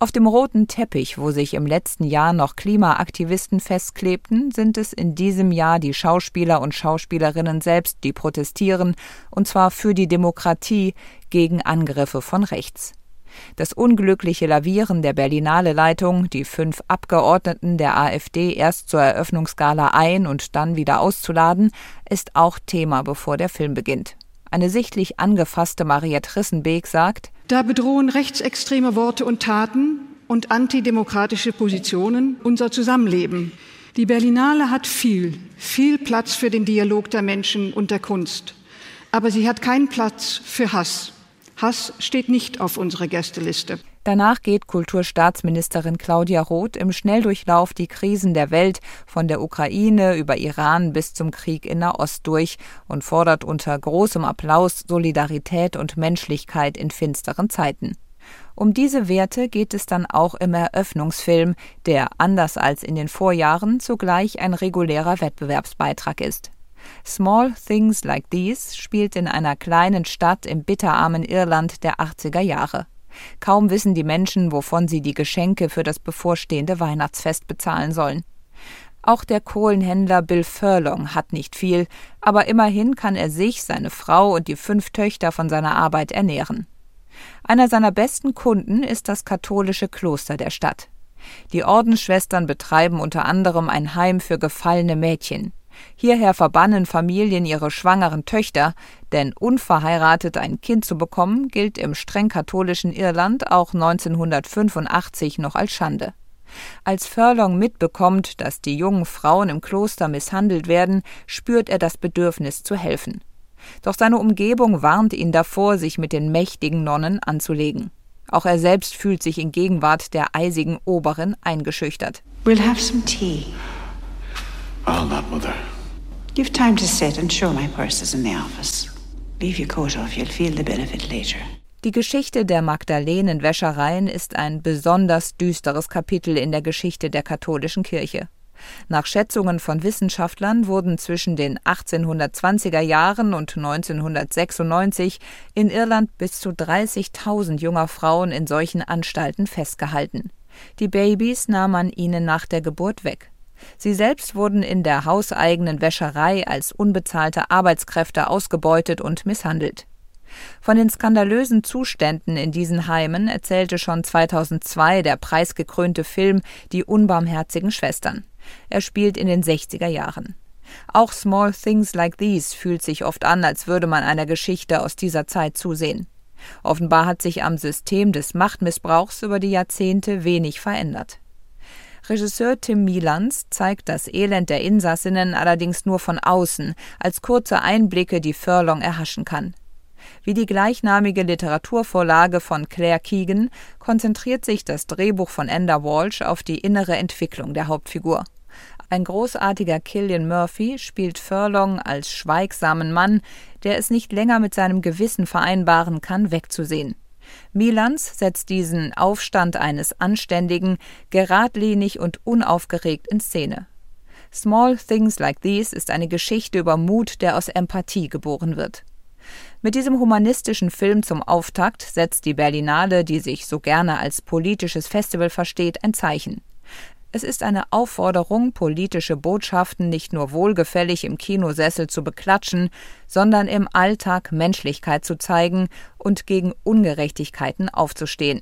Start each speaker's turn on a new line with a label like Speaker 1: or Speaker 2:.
Speaker 1: Auf dem roten Teppich, wo sich im letzten Jahr noch Klimaaktivisten festklebten, sind es in diesem Jahr die Schauspieler und Schauspielerinnen selbst, die protestieren, und zwar für die Demokratie gegen Angriffe von rechts. Das unglückliche Lavieren der Berlinale Leitung, die fünf Abgeordneten der AfD erst zur Eröffnungsgala ein und dann wieder auszuladen, ist auch Thema, bevor der Film beginnt. Eine sichtlich angefasste Mariette Rissenbeek sagt,
Speaker 2: da bedrohen rechtsextreme Worte und Taten und antidemokratische Positionen unser Zusammenleben. Die Berlinale hat viel, viel Platz für den Dialog der Menschen und der Kunst. Aber sie hat keinen Platz für Hass. Hass steht nicht auf unserer Gästeliste.
Speaker 1: Danach geht Kulturstaatsministerin Claudia Roth im Schnelldurchlauf die Krisen der Welt von der Ukraine über Iran bis zum Krieg in Nahost durch und fordert unter großem Applaus Solidarität und Menschlichkeit in finsteren Zeiten. Um diese Werte geht es dann auch im Eröffnungsfilm, der, anders als in den Vorjahren, zugleich ein regulärer Wettbewerbsbeitrag ist. Small Things Like These spielt in einer kleinen Stadt im bitterarmen Irland der 80er Jahre. Kaum wissen die Menschen, wovon sie die Geschenke für das bevorstehende Weihnachtsfest bezahlen sollen. Auch der Kohlenhändler Bill Furlong hat nicht viel, aber immerhin kann er sich, seine Frau und die fünf Töchter von seiner Arbeit ernähren. Einer seiner besten Kunden ist das katholische Kloster der Stadt. Die Ordensschwestern betreiben unter anderem ein Heim für gefallene Mädchen. Hierher verbannen Familien ihre schwangeren Töchter, denn unverheiratet ein Kind zu bekommen, gilt im streng katholischen Irland auch 1985 noch als Schande. Als Furlong mitbekommt, dass die jungen Frauen im Kloster misshandelt werden, spürt er das Bedürfnis zu helfen. Doch seine Umgebung warnt ihn davor, sich mit den mächtigen Nonnen anzulegen. Auch er selbst fühlt sich in Gegenwart der eisigen Oberin eingeschüchtert.
Speaker 3: We'll have some tea.
Speaker 4: I'll not, Mother.
Speaker 3: You've time to sit and show my purses in the office. Leave your coat off, you'll feel the benefit later.
Speaker 1: Die Geschichte der Magdalenenwäschereien ist ein besonders düsteres Kapitel in der Geschichte der katholischen Kirche. Nach Schätzungen von Wissenschaftlern wurden zwischen den 1820er Jahren und 1996 in Irland bis zu 30.000 junger Frauen in solchen Anstalten festgehalten. Die Babys nahm man ihnen nach der Geburt weg. Sie selbst wurden in der hauseigenen Wäscherei als unbezahlte Arbeitskräfte ausgebeutet und misshandelt. Von den skandalösen Zuständen in diesen Heimen erzählte schon 2002 der preisgekrönte Film Die unbarmherzigen Schwestern. Er spielt in den 60er Jahren. Auch Small Things Like These fühlt sich oft an, als würde man einer Geschichte aus dieser Zeit zusehen. Offenbar hat sich am System des Machtmissbrauchs über die Jahrzehnte wenig verändert. Regisseur Tim Milans zeigt das Elend der Insassinnen allerdings nur von außen, als kurze Einblicke, die Furlong erhaschen kann. Wie die gleichnamige Literaturvorlage von Claire Keegan konzentriert sich das Drehbuch von Enda Walsh auf die innere Entwicklung der Hauptfigur. Ein großartiger Killian Murphy spielt Furlong als schweigsamen Mann, der es nicht länger mit seinem Gewissen vereinbaren kann, wegzusehen. Milans setzt diesen Aufstand eines Anständigen geradlinig und unaufgeregt in Szene. Small Things Like These ist eine Geschichte über Mut, der aus Empathie geboren wird. Mit diesem humanistischen Film zum Auftakt setzt die Berlinale, die sich so gerne als politisches Festival versteht, ein Zeichen. Es ist eine Aufforderung, politische Botschaften nicht nur wohlgefällig im Kinosessel zu beklatschen, sondern im Alltag Menschlichkeit zu zeigen und gegen Ungerechtigkeiten aufzustehen.